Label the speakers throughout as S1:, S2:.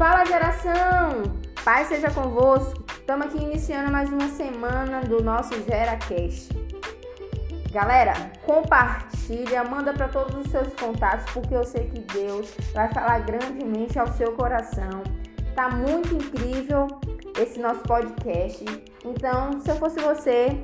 S1: Fala geração! Pai seja convosco. Estamos aqui iniciando mais uma semana do nosso GeraCast. Galera, compartilha, manda para todos os seus contatos, porque eu sei que Deus vai falar grandemente ao seu coração. Tá muito incrível esse nosso podcast. Então, se eu fosse você,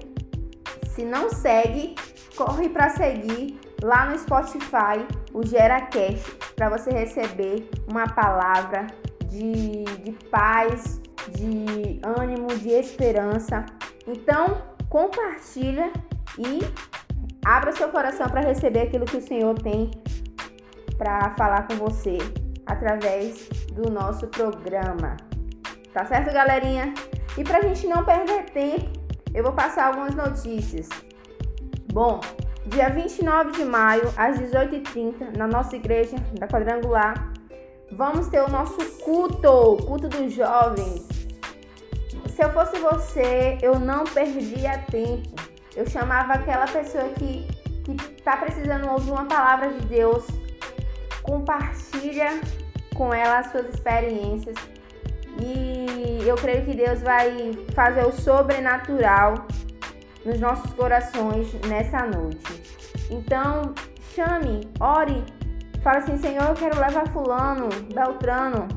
S1: se não segue, corre para seguir lá no Spotify o GeraCast para você receber uma palavra de, de paz, de ânimo, de esperança. Então, compartilha e abra seu coração para receber aquilo que o Senhor tem para falar com você através do nosso programa. Tá certo, galerinha? E para a gente não perder tempo, eu vou passar algumas notícias. Bom, dia 29 de maio, às 18h30, na nossa igreja da Quadrangular, vamos ter o nosso culto, culto dos jovens. Se eu fosse você, eu não perdia tempo. Eu chamava aquela pessoa que que está precisando ouvir uma palavra de Deus, compartilha com ela as suas experiências. E eu creio que Deus vai fazer o sobrenatural nos nossos corações nessa noite. Então, chame, ore, fala assim: Senhor, eu quero levar Fulano, Beltrano.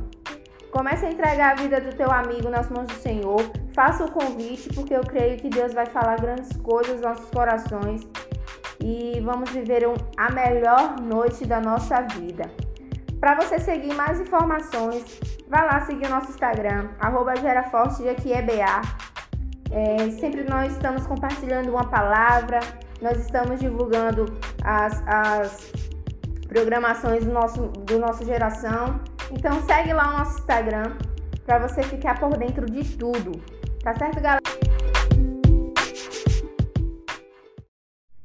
S1: Comece a entregar a vida do teu amigo nas mãos do Senhor. Faça o convite, porque eu creio que Deus vai falar grandes coisas nos nossos corações e vamos viver um, a melhor noite da nossa vida. Para você seguir mais informações, vá lá seguir o nosso Instagram, arroba gerafortedeaquieba. É, sempre nós estamos compartilhando uma palavra, nós estamos divulgando as, as programações do nosso, do nosso geração. Então segue lá o nosso Instagram para você ficar por dentro de tudo. Tá certo, galera?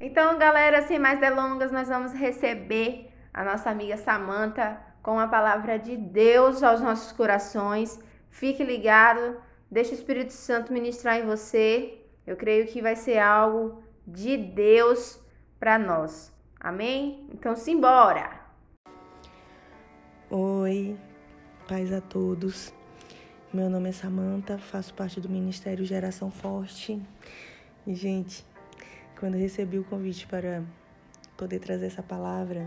S1: Então, galera, sem mais delongas, nós vamos receber a nossa amiga Samanta com a palavra de Deus aos nossos corações. Fique ligado, deixe o Espírito Santo ministrar em você. Eu creio que vai ser algo de Deus para nós. Amém? Então, simbora!
S2: Oi, paz a todos. Meu nome é Samanta, faço parte do Ministério Geração Forte. E, gente, quando recebi o convite para poder trazer essa palavra,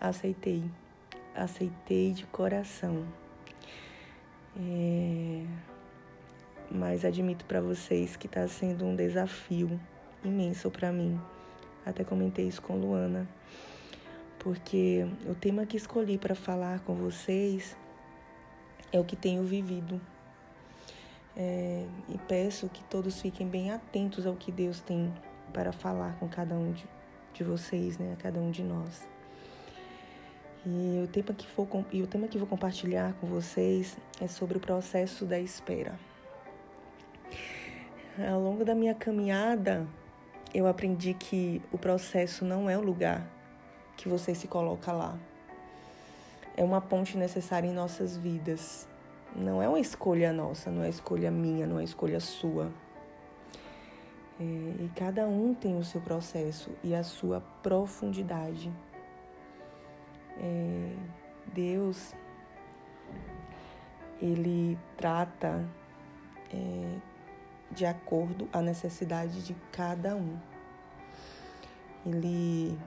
S2: aceitei. Aceitei de coração. É... Mas admito para vocês que está sendo um desafio imenso para mim. Até comentei isso com Luana, porque o tema que escolhi para falar com vocês é o que tenho vivido. É, e peço que todos fiquem bem atentos ao que Deus tem para falar com cada um de, de vocês, né, a cada um de nós. E o, tema que for, e o tema que vou compartilhar com vocês é sobre o processo da espera. Ao longo da minha caminhada, eu aprendi que o processo não é o lugar que você se coloca lá. É uma ponte necessária em nossas vidas. Não é uma escolha nossa, não é escolha minha, não é escolha sua. É, e cada um tem o seu processo e a sua profundidade. É, Deus, ele trata é, de acordo à necessidade de cada um. Ele,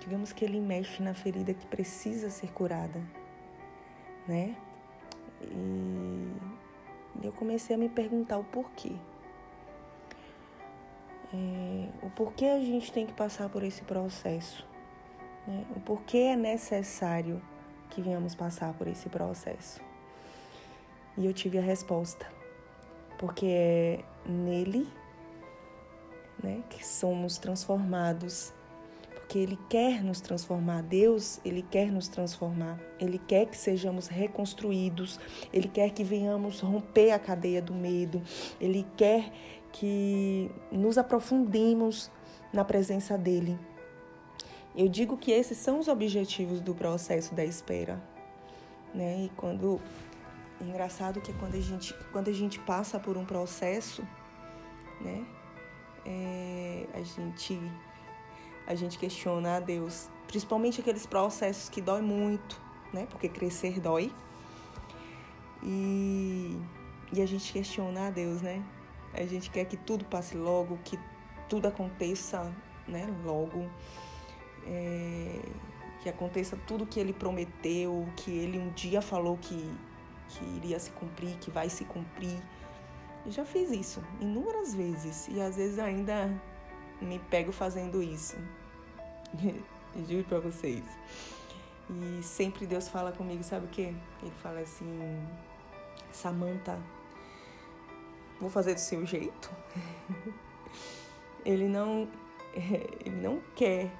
S2: digamos que ele mexe na ferida que precisa ser curada, né? E eu comecei a me perguntar o porquê. É, o porquê a gente tem que passar por esse processo, né? o porquê é necessário que venhamos passar por esse processo. E eu tive a resposta porque é nele né, que somos transformados. Porque Ele quer nos transformar, Deus, Ele quer nos transformar, Ele quer que sejamos reconstruídos, Ele quer que venhamos romper a cadeia do medo, Ele quer que nos aprofundemos na presença dEle. Eu digo que esses são os objetivos do processo da espera. Né? E quando engraçado que quando a gente, quando a gente passa por um processo, né, é, a gente a gente questiona a Deus, principalmente aqueles processos que dói muito, né? Porque crescer dói. E, e a gente questiona a Deus, né? A gente quer que tudo passe logo, que tudo aconteça, né? Logo. É, que aconteça tudo que ele prometeu, que ele um dia falou que, que iria se cumprir, que vai se cumprir. Eu já fiz isso inúmeras vezes e às vezes ainda me pego fazendo isso. Juro pra vocês. E sempre Deus fala comigo, sabe o quê? Ele fala assim: Samantha, vou fazer do seu jeito. ele não ele não quer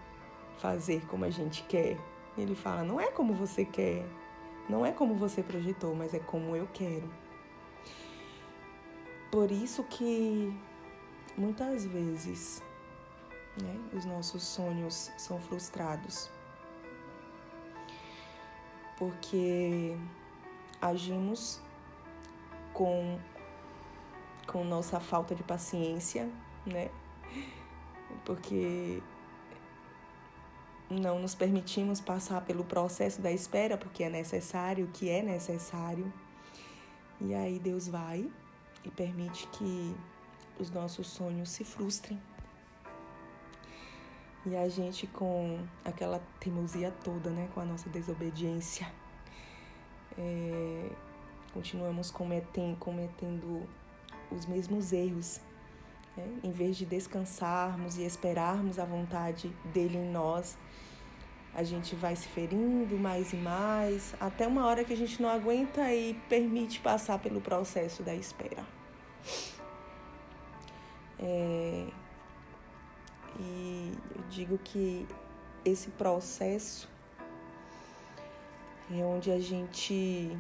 S2: fazer como a gente quer. Ele fala: não é como você quer, não é como você projetou, mas é como eu quero. Por isso que muitas vezes né, os nossos sonhos são frustrados. Porque agimos com, com nossa falta de paciência, né? Porque não nos permitimos passar pelo processo da espera, porque é necessário, o que é necessário. E aí Deus vai e permite que os nossos sonhos se frustrem. E a gente com aquela teimosia toda, né, com a nossa desobediência, é, continuamos cometendo, cometendo os mesmos erros. Né? Em vez de descansarmos e esperarmos a vontade dele em nós, a gente vai se ferindo mais e mais, até uma hora que a gente não aguenta e permite passar pelo processo da espera. É, e eu digo que esse processo é onde a gente.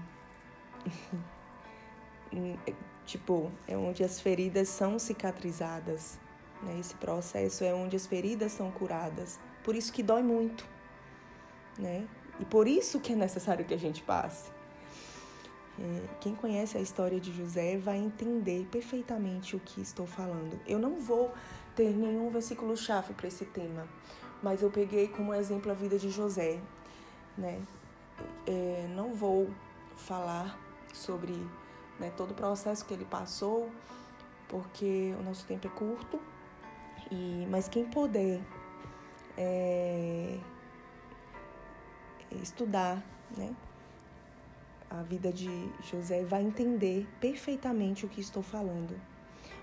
S2: tipo, é onde as feridas são cicatrizadas. Né? Esse processo é onde as feridas são curadas. Por isso que dói muito. Né? E por isso que é necessário que a gente passe. É, quem conhece a história de José vai entender perfeitamente o que estou falando. Eu não vou ter nenhum versículo-chave para esse tema, mas eu peguei como exemplo a vida de José. Né? É, não vou falar sobre né, todo o processo que ele passou, porque o nosso tempo é curto, e, mas quem puder é, estudar né, a vida de José vai entender perfeitamente o que estou falando,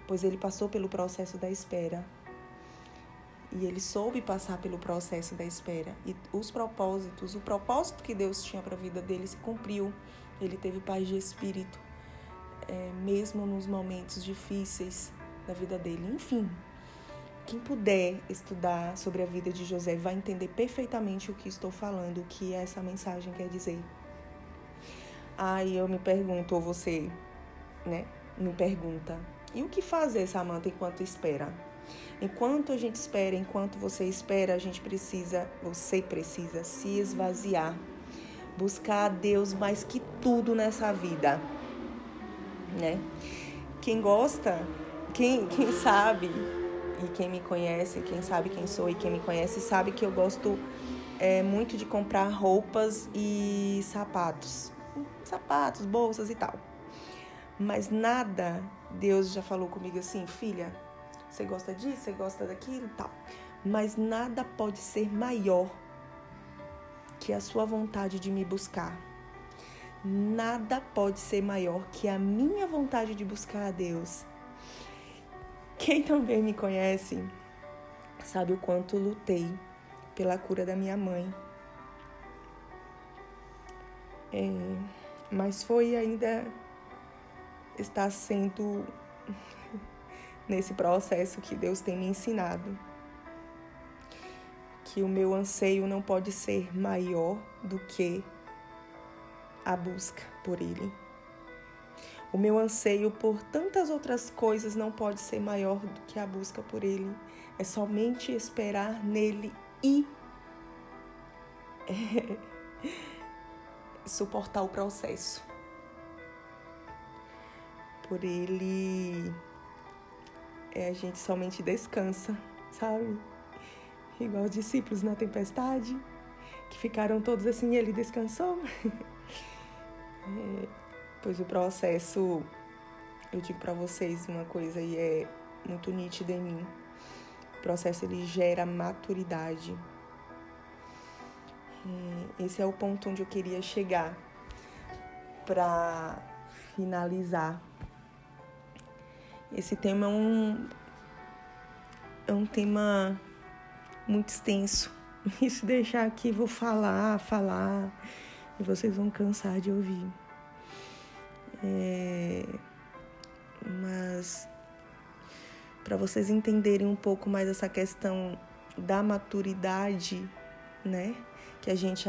S2: pois ele passou pelo processo da espera. E ele soube passar pelo processo da espera. E os propósitos, o propósito que Deus tinha para a vida dele se cumpriu. Ele teve paz de espírito, é, mesmo nos momentos difíceis da vida dele. Enfim, quem puder estudar sobre a vida de José vai entender perfeitamente o que estou falando, o que essa mensagem quer dizer. Aí eu me pergunto, ou você, né, me pergunta, e o que fazer, Samanta, enquanto espera? Enquanto a gente espera, enquanto você espera, a gente precisa, você precisa se esvaziar, buscar a Deus mais que tudo nessa vida, né? Quem gosta, quem, quem sabe, e quem me conhece, quem sabe quem sou e quem me conhece, sabe que eu gosto é, muito de comprar roupas e sapatos sapatos, bolsas e tal. Mas nada, Deus já falou comigo assim, filha, você gosta disso, você gosta daquilo e tal. Mas nada pode ser maior que a sua vontade de me buscar. Nada pode ser maior que a minha vontade de buscar a Deus. Quem também me conhece sabe o quanto lutei pela cura da minha mãe. É mas foi ainda está sendo nesse processo que Deus tem me ensinado que o meu anseio não pode ser maior do que a busca por Ele. O meu anseio por tantas outras coisas não pode ser maior do que a busca por Ele. É somente esperar nele e suportar o processo. Por ele, é, a gente somente descansa, sabe? Igual os discípulos na tempestade. que ficaram todos assim, ele descansou. pois o processo, eu digo para vocês uma coisa e é muito nítida em mim. O processo ele gera maturidade. É, esse é o ponto onde eu queria chegar para finalizar. Esse tema é um, é um tema muito extenso. Se deixar aqui, vou falar, falar, e vocês vão cansar de ouvir. É... Mas, para vocês entenderem um pouco mais essa questão da maturidade, né? Que a gente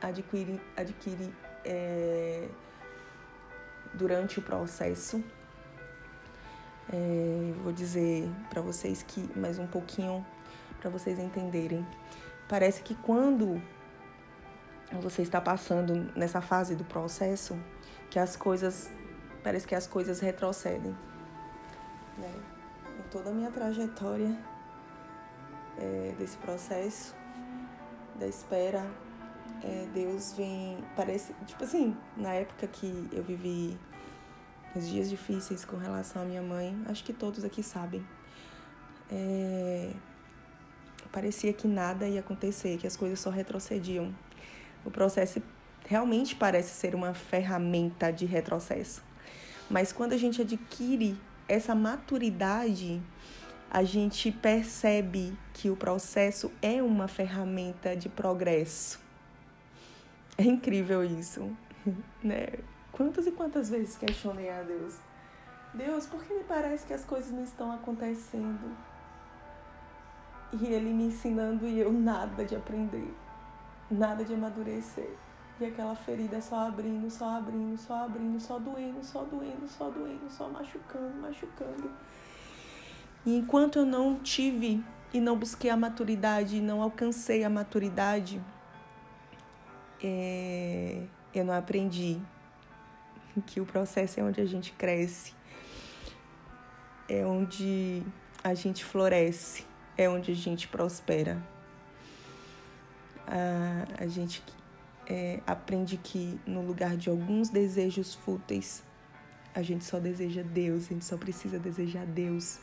S2: adquire, adquire é... durante o processo é, vou dizer para vocês que mais um pouquinho para vocês entenderem. Parece que quando você está passando nessa fase do processo, que as coisas parece que as coisas retrocedem. Né? Em toda a minha trajetória é, desse processo da espera, é, Deus vem parece tipo assim na época que eu vivi os dias difíceis com relação à minha mãe, acho que todos aqui sabem. É... Parecia que nada ia acontecer, que as coisas só retrocediam. O processo realmente parece ser uma ferramenta de retrocesso. Mas quando a gente adquire essa maturidade, a gente percebe que o processo é uma ferramenta de progresso. É incrível isso, né? Quantas e quantas vezes questionei a Deus? Deus, por que me parece que as coisas não estão acontecendo? E Ele me ensinando e eu nada de aprender, nada de amadurecer. E aquela ferida só abrindo, só abrindo, só abrindo, só doendo, só doendo, só doendo, só machucando, machucando. E enquanto eu não tive e não busquei a maturidade, não alcancei a maturidade, é, eu não aprendi que o processo é onde a gente cresce, é onde a gente floresce, é onde a gente prospera. A, a gente é, aprende que no lugar de alguns desejos fúteis, a gente só deseja Deus, a gente só precisa desejar Deus.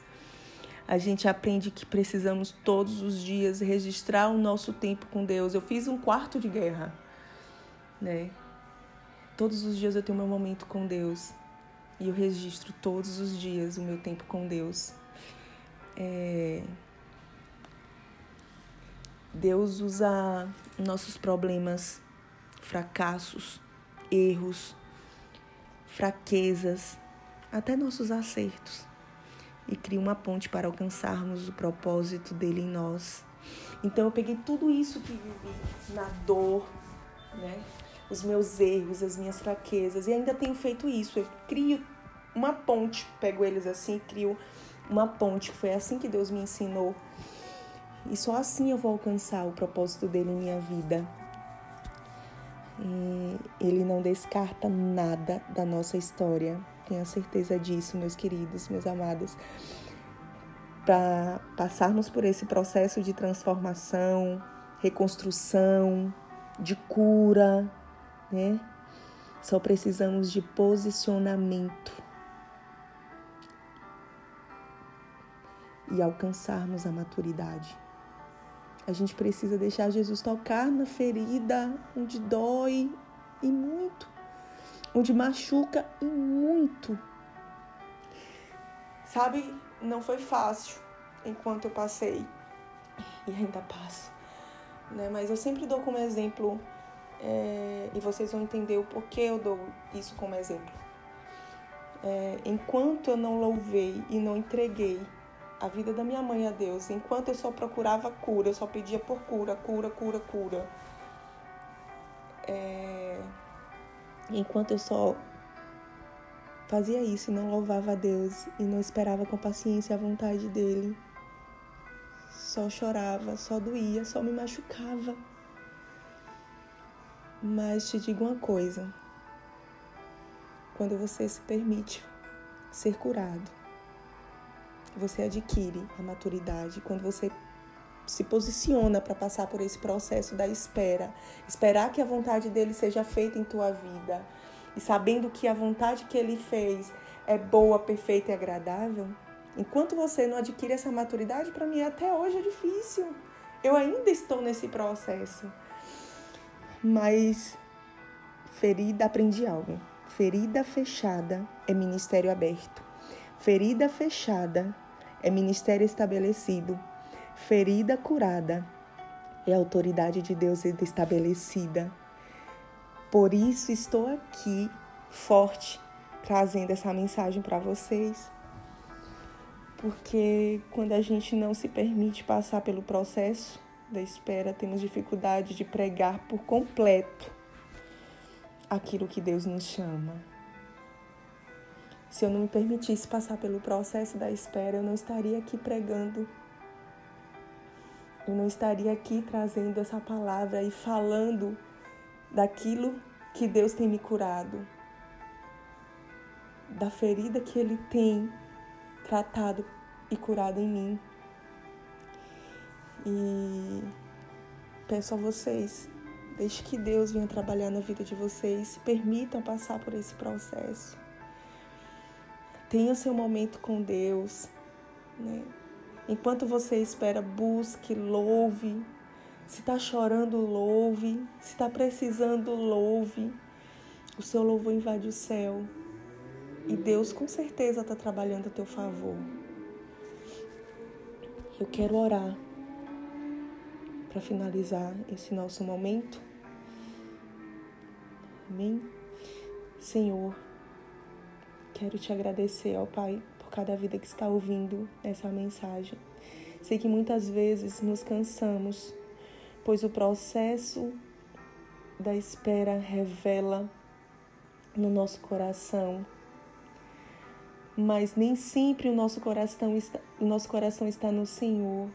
S2: A gente aprende que precisamos todos os dias registrar o nosso tempo com Deus. Eu fiz um quarto de guerra, né? Todos os dias eu tenho meu momento com Deus e eu registro todos os dias o meu tempo com Deus. É... Deus usa nossos problemas, fracassos, erros, fraquezas, até nossos acertos e cria uma ponte para alcançarmos o propósito dele em nós. Então eu peguei tudo isso que vivi na dor, né? os meus erros, as minhas fraquezas, e ainda tenho feito isso. Eu crio uma ponte, pego eles assim, crio uma ponte, foi assim que Deus me ensinou. E só assim eu vou alcançar o propósito dele em minha vida. E ele não descarta nada da nossa história. Tenha certeza disso, meus queridos, meus amados. Para passarmos por esse processo de transformação, reconstrução, de cura, né? Só precisamos de posicionamento e alcançarmos a maturidade. A gente precisa deixar Jesus tocar na ferida onde dói e muito, onde machuca e muito. Sabe, não foi fácil enquanto eu passei e ainda passo, né? Mas eu sempre dou como exemplo é, e vocês vão entender o porquê eu dou isso como exemplo. É, enquanto eu não louvei e não entreguei a vida da minha mãe a Deus, enquanto eu só procurava cura, eu só pedia por cura, cura, cura, cura. É, enquanto eu só fazia isso e não louvava a Deus e não esperava com paciência a vontade dele, só chorava, só doía, só me machucava. Mas te digo uma coisa: quando você se permite ser curado, você adquire a maturidade. Quando você se posiciona para passar por esse processo da espera, esperar que a vontade dele seja feita em tua vida e sabendo que a vontade que ele fez é boa, perfeita e agradável, enquanto você não adquire essa maturidade, para mim até hoje é difícil. Eu ainda estou nesse processo. Mas ferida, aprendi algo. Ferida fechada é ministério aberto. Ferida fechada é ministério estabelecido. Ferida curada é autoridade de Deus estabelecida. Por isso estou aqui forte trazendo essa mensagem para vocês. Porque quando a gente não se permite passar pelo processo da espera, temos dificuldade de pregar por completo aquilo que Deus nos chama. Se eu não me permitisse passar pelo processo da espera, eu não estaria aqui pregando. Eu não estaria aqui trazendo essa palavra e falando daquilo que Deus tem me curado, da ferida que Ele tem tratado e curado em mim. E peço a vocês, deixe que Deus venha trabalhar na vida de vocês, se permitam passar por esse processo. Tenha seu momento com Deus. Né? Enquanto você espera, busque, louve. Se está chorando, louve. Se está precisando, louve. O seu louvor invade o céu. E Deus com certeza está trabalhando a teu favor. Eu quero orar para finalizar esse nosso momento. Amém? Senhor, quero te agradecer, ó Pai, por cada vida que está ouvindo essa mensagem. Sei que muitas vezes nos cansamos, pois o processo da espera revela no nosso coração mas nem sempre o nosso coração está, o nosso coração está no Senhor.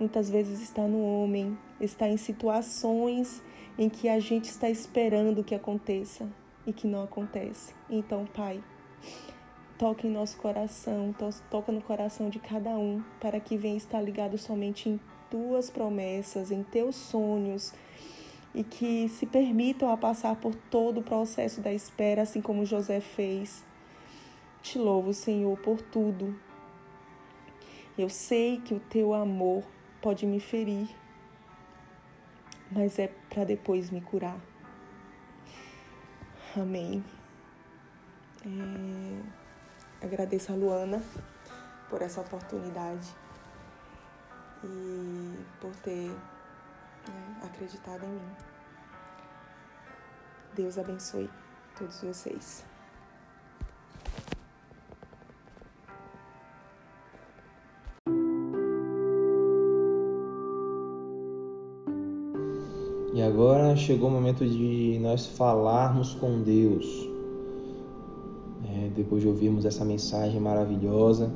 S2: Muitas vezes está no homem, está em situações em que a gente está esperando que aconteça e que não acontece. Então, Pai, toque em nosso coração, toca no coração de cada um, para que venha estar ligado somente em tuas promessas, em teus sonhos, e que se permitam a passar por todo o processo da espera, assim como José fez te louvo, Senhor, por tudo. Eu sei que o teu amor pode me ferir, mas é para depois me curar. Amém. É... Agradeço a Luana por essa oportunidade e por ter né, acreditado em mim. Deus abençoe todos vocês.
S3: E agora chegou o momento de nós falarmos com Deus. É, depois de ouvirmos essa mensagem maravilhosa,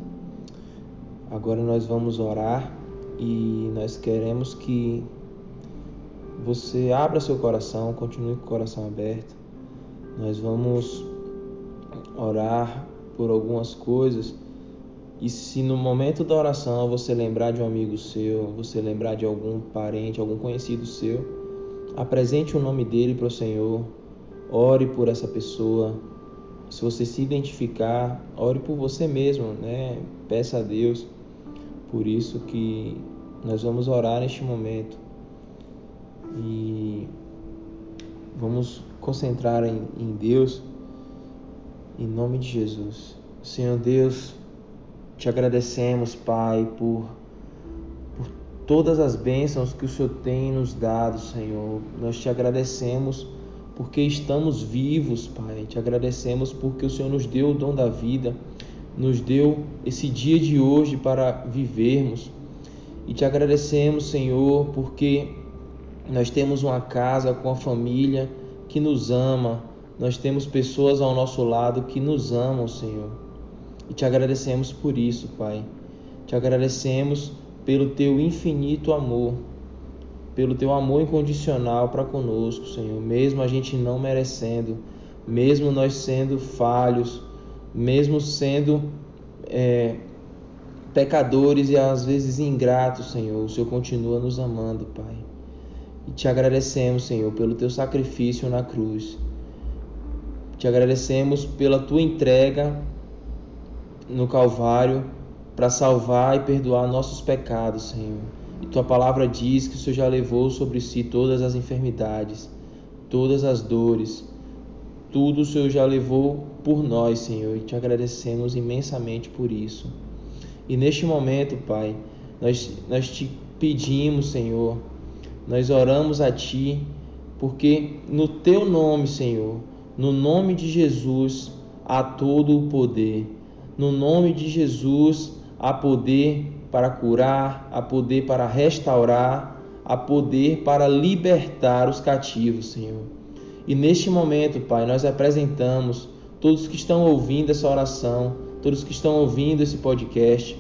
S3: agora nós vamos orar e nós queremos que você abra seu coração, continue com o coração aberto. Nós vamos orar por algumas coisas. E se no momento da oração você lembrar de um amigo seu, você lembrar de algum parente, algum conhecido seu, apresente o nome dele para o Senhor, ore por essa pessoa. Se você se identificar, ore por você mesmo, né? Peça a Deus. Por isso que nós vamos orar neste momento e vamos concentrar em, em Deus, em nome de Jesus. Senhor Deus, te agradecemos, Pai, por todas as bênçãos que o Senhor tem nos dado, Senhor. Nós te agradecemos porque estamos vivos, Pai. Te agradecemos porque o Senhor nos deu o dom da vida, nos deu esse dia de hoje para vivermos. E te agradecemos, Senhor, porque nós temos uma casa com a família que nos ama, nós temos pessoas ao nosso lado que nos amam, Senhor. E te agradecemos por isso, Pai. Te agradecemos pelo teu infinito amor, pelo teu amor incondicional para conosco, Senhor, mesmo a gente não merecendo, mesmo nós sendo falhos, mesmo sendo é, pecadores e às vezes ingratos, Senhor, o Senhor continua nos amando, Pai. E te agradecemos, Senhor, pelo teu sacrifício na cruz. Te agradecemos pela tua entrega no Calvário para salvar e perdoar nossos pecados, Senhor. E tua palavra diz que o Senhor já levou sobre si todas as enfermidades, todas as dores, tudo o Senhor já levou por nós, Senhor, e te agradecemos imensamente por isso. E neste momento, Pai, nós, nós te pedimos, Senhor, nós oramos a Ti, porque no Teu nome, Senhor, no nome de Jesus, há todo o poder. No nome de Jesus, há poder para curar, há poder para restaurar, há poder para libertar os cativos, Senhor. E neste momento, Pai, nós apresentamos todos que estão ouvindo essa oração, todos que estão ouvindo esse podcast,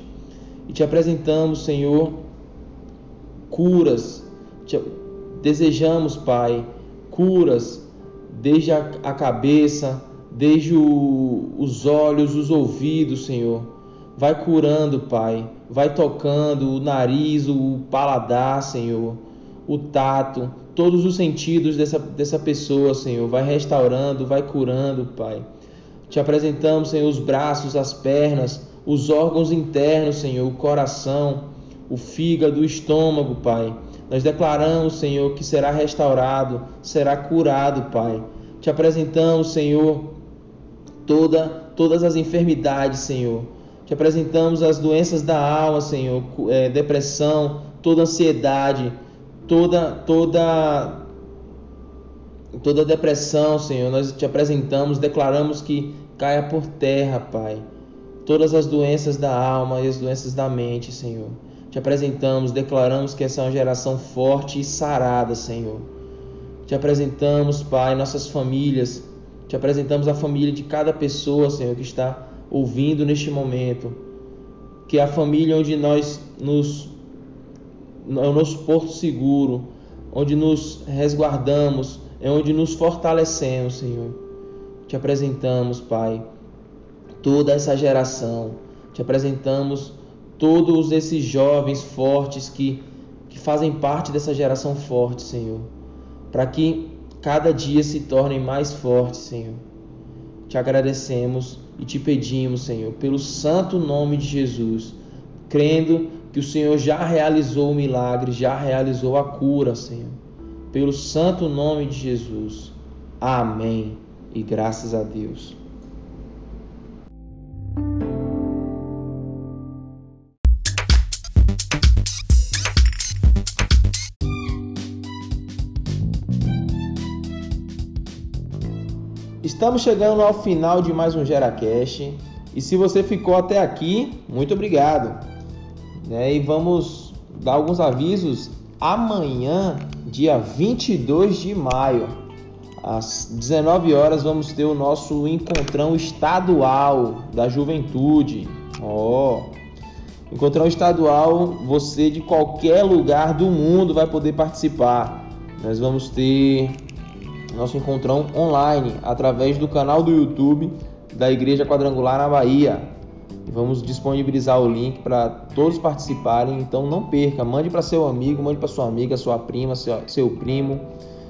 S3: e te apresentamos, Senhor, curas. Te desejamos, Pai, curas desde a, cabeça, desde o, os olhos, os ouvidos, Senhor. Vai curando, Pai. Vai tocando o nariz, o paladar, Senhor. O tato, todos os sentidos dessa, dessa pessoa, Senhor. Vai restaurando, vai curando, Pai. Te apresentamos, Senhor, os braços, as pernas, os órgãos internos, Senhor, o coração, o fígado, o estômago, Pai. Nós declaramos, Senhor, que será restaurado, será curado, Pai. Te apresentamos, Senhor, toda, todas as enfermidades, Senhor. Te apresentamos as doenças da alma, Senhor, é, depressão, toda ansiedade, toda, toda, toda depressão, Senhor. Nós te apresentamos, declaramos que caia por terra, Pai. Todas as doenças da alma e as doenças da mente, Senhor te apresentamos, declaramos que essa é uma geração forte e sarada, Senhor. Te apresentamos, Pai, nossas famílias. Te apresentamos a família de cada pessoa, Senhor, que está ouvindo neste momento. Que a família onde nós nos. É o nosso porto seguro, onde nos resguardamos, é onde nos fortalecemos, Senhor. Te apresentamos, Pai, toda essa geração. Te apresentamos todos esses jovens fortes que, que fazem parte dessa geração forte, Senhor, para que cada dia se tornem mais fortes, Senhor. Te agradecemos e te pedimos, Senhor, pelo santo nome de Jesus, crendo que o Senhor já realizou o milagre, já realizou a cura, Senhor. Pelo santo nome de Jesus. Amém. E graças a Deus. Estamos chegando ao final de mais um GeraCast. E se você ficou até aqui, muito obrigado. Né? E vamos dar alguns avisos. Amanhã, dia 22 de maio, às 19 horas, vamos ter o nosso encontrão estadual da juventude. Ó, oh. encontrão estadual, você de qualquer lugar do mundo vai poder participar. Nós vamos ter nosso encontrão online através do canal do YouTube da Igreja Quadrangular na Bahia. Vamos disponibilizar o link para todos participarem, então não perca, mande para seu amigo, mande para sua amiga, sua prima, seu, seu primo,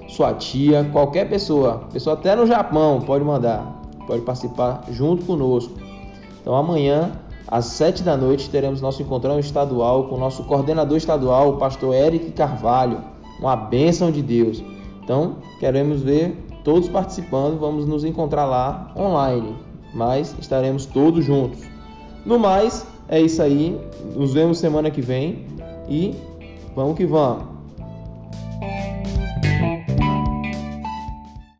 S3: sua tia, qualquer pessoa, pessoa até no Japão pode mandar, pode participar junto conosco. Então amanhã às sete da noite teremos nosso encontrão estadual com o nosso coordenador estadual, o pastor Eric Carvalho. Uma bênção de Deus. Então, queremos ver todos participando, vamos nos encontrar lá online, mas estaremos todos juntos. No mais, é isso aí. Nos vemos semana que vem e vamos que vamos.